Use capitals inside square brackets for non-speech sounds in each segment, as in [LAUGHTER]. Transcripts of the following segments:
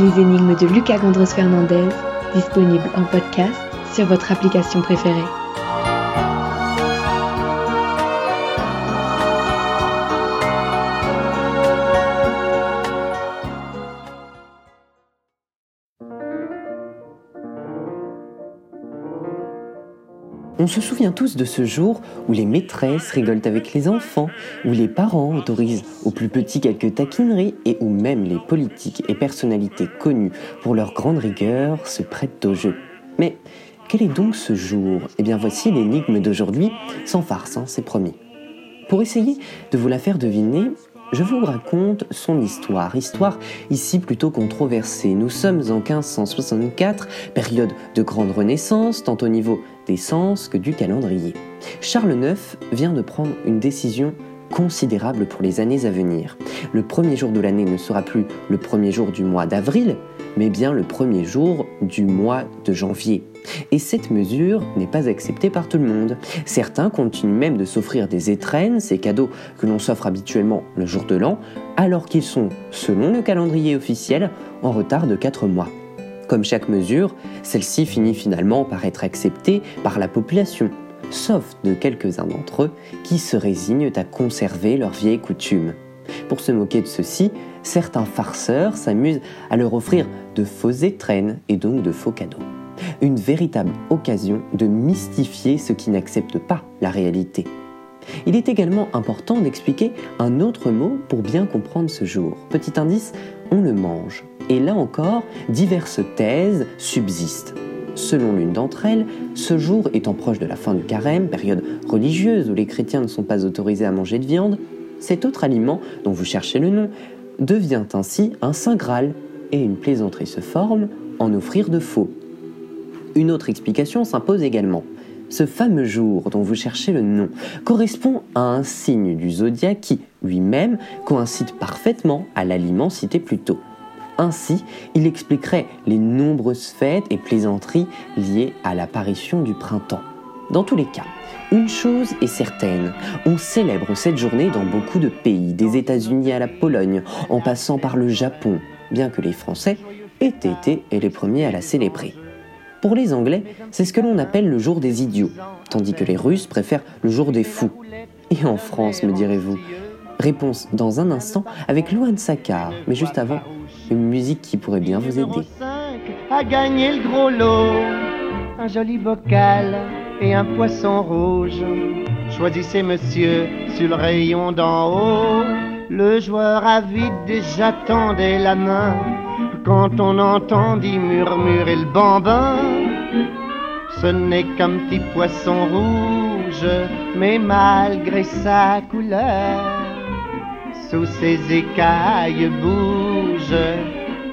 Les énigmes de Lucas Gandres Fernandez, disponibles en podcast sur votre application préférée. On se souvient tous de ce jour où les maîtresses rigolent avec les enfants, où les parents autorisent aux plus petits quelques taquineries et où même les politiques et personnalités connues pour leur grande rigueur se prêtent au jeu. Mais quel est donc ce jour? Eh bien voici l'énigme d'aujourd'hui, sans farce, hein, c'est promis. Pour essayer de vous la faire deviner, je vous raconte son histoire. Histoire ici plutôt controversée. Nous sommes en 1564, période de grande renaissance, tant au niveau des sens que du calendrier. Charles IX vient de prendre une décision considérable pour les années à venir. Le premier jour de l'année ne sera plus le premier jour du mois d'avril, mais bien le premier jour du mois de janvier. Et cette mesure n'est pas acceptée par tout le monde. Certains continuent même de s'offrir des étrennes, ces cadeaux que l'on s'offre habituellement le jour de l'an, alors qu'ils sont, selon le calendrier officiel, en retard de 4 mois. Comme chaque mesure, celle-ci finit finalement par être acceptée par la population, sauf de quelques-uns d'entre eux qui se résignent à conserver leurs vieilles coutumes. Pour se moquer de ceci, certains farceurs s'amusent à leur offrir de fausses étrennes et donc de faux cadeaux. Une véritable occasion de mystifier ceux qui n'acceptent pas la réalité. Il est également important d'expliquer un autre mot pour bien comprendre ce jour. Petit indice, on le mange. Et là encore, diverses thèses subsistent. Selon l'une d'entre elles, ce jour étant proche de la fin du carême, période religieuse où les chrétiens ne sont pas autorisés à manger de viande, cet autre aliment, dont vous cherchez le nom, devient ainsi un saint Graal, et une plaisanterie se forme en offrir de faux. Une autre explication s'impose également. Ce fameux jour dont vous cherchez le nom correspond à un signe du zodiaque qui, lui-même, coïncide parfaitement à l'aliment cité plus tôt. Ainsi, il expliquerait les nombreuses fêtes et plaisanteries liées à l'apparition du printemps. Dans tous les cas, une chose est certaine, on célèbre cette journée dans beaucoup de pays, des États-Unis à la Pologne, en passant par le Japon, bien que les Français aient été les premiers à la célébrer. Pour les Anglais, c'est ce que l'on appelle le jour des idiots, tandis que les Russes préfèrent le jour des fous. Et en France, me direz-vous? Réponse dans un instant avec Louane Sakar, mais juste avant, une musique qui pourrait bien vous aider. a gagné le gros lot, un joli bocal et un poisson rouge. Choisissez monsieur sur le rayon d'en haut. Le joueur avide déjà tendait la main quand on entendit murmurer le bambin. Ce n'est qu'un petit poisson rouge, mais malgré sa couleur, sous ses écailles bouge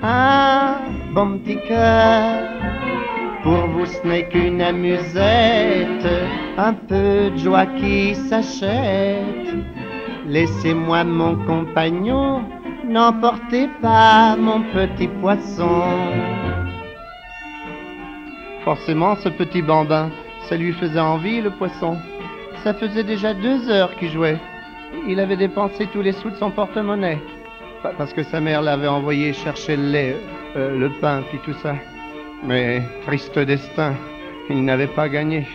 un bon petit cœur. Pour vous ce n'est qu'une amusette, un peu de joie qui s'achète. Laissez-moi mon compagnon, n'emportez pas mon petit poisson. Forcément, ce petit bambin, ça lui faisait envie le poisson. Ça faisait déjà deux heures qu'il jouait. Il avait dépensé tous les sous de son porte-monnaie. Parce que sa mère l'avait envoyé chercher le lait, euh, le pain, puis tout ça. Mais triste destin, il n'avait pas gagné.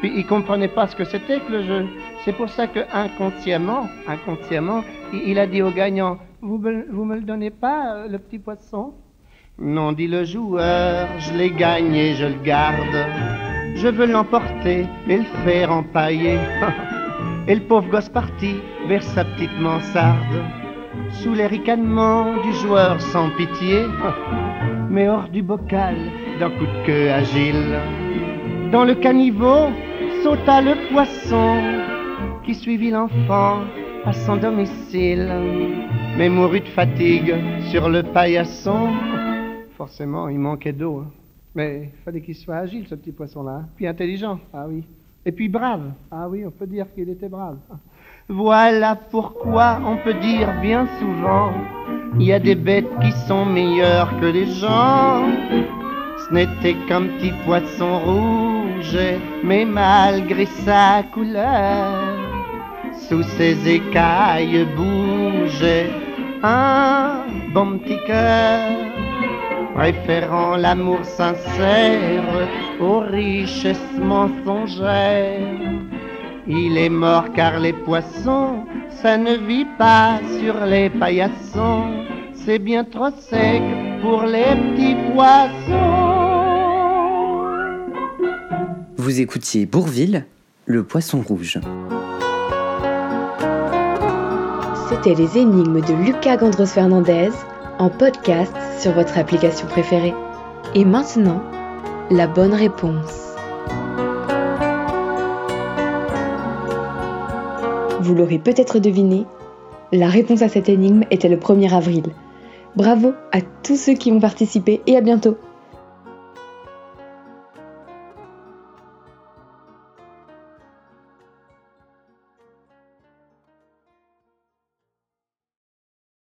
Puis il comprenait pas ce que c'était que le jeu. C'est pour ça que inconsciemment, inconsciemment, il a dit au gagnant Vous me, vous me le donnez pas, euh, le petit poisson? Non, dit le joueur, je l'ai gagné, je le garde. Je veux l'emporter et le faire empailler. [LAUGHS] et le pauvre gosse parti vers sa petite mansarde, sous les ricanements du joueur sans pitié, [LAUGHS] mais hors du bocal d'un coup de queue agile. Dans le caniveau sauta le poisson qui suivit l'enfant à son domicile, mais mourut de fatigue sur le paillasson. Forcément, il manquait d'eau, hein. mais fallait qu'il soit agile, ce petit poisson-là, hein. puis intelligent, ah oui. Et puis brave, ah oui, on peut dire qu'il était brave. [LAUGHS] Voilà pourquoi on peut dire bien souvent, il y a des bêtes qui sont meilleures que les gens. Ce n'était qu'un petit poisson rouge, mais malgré sa couleur, sous ses écailles bougeait un bon petit cœur. Préférant l'amour sincère aux richesses mensongères. Il est mort car les poissons, ça ne vit pas sur les paillassons, c'est bien trop sec pour les petits poissons. Vous écoutiez Bourville, le poisson rouge. C'était les énigmes de Lucas Gandros Fernandez en podcast sur votre application préférée. Et maintenant, la bonne réponse. Vous l'aurez peut-être deviné, la réponse à cette énigme était le 1er avril. Bravo à tous ceux qui ont participé et à bientôt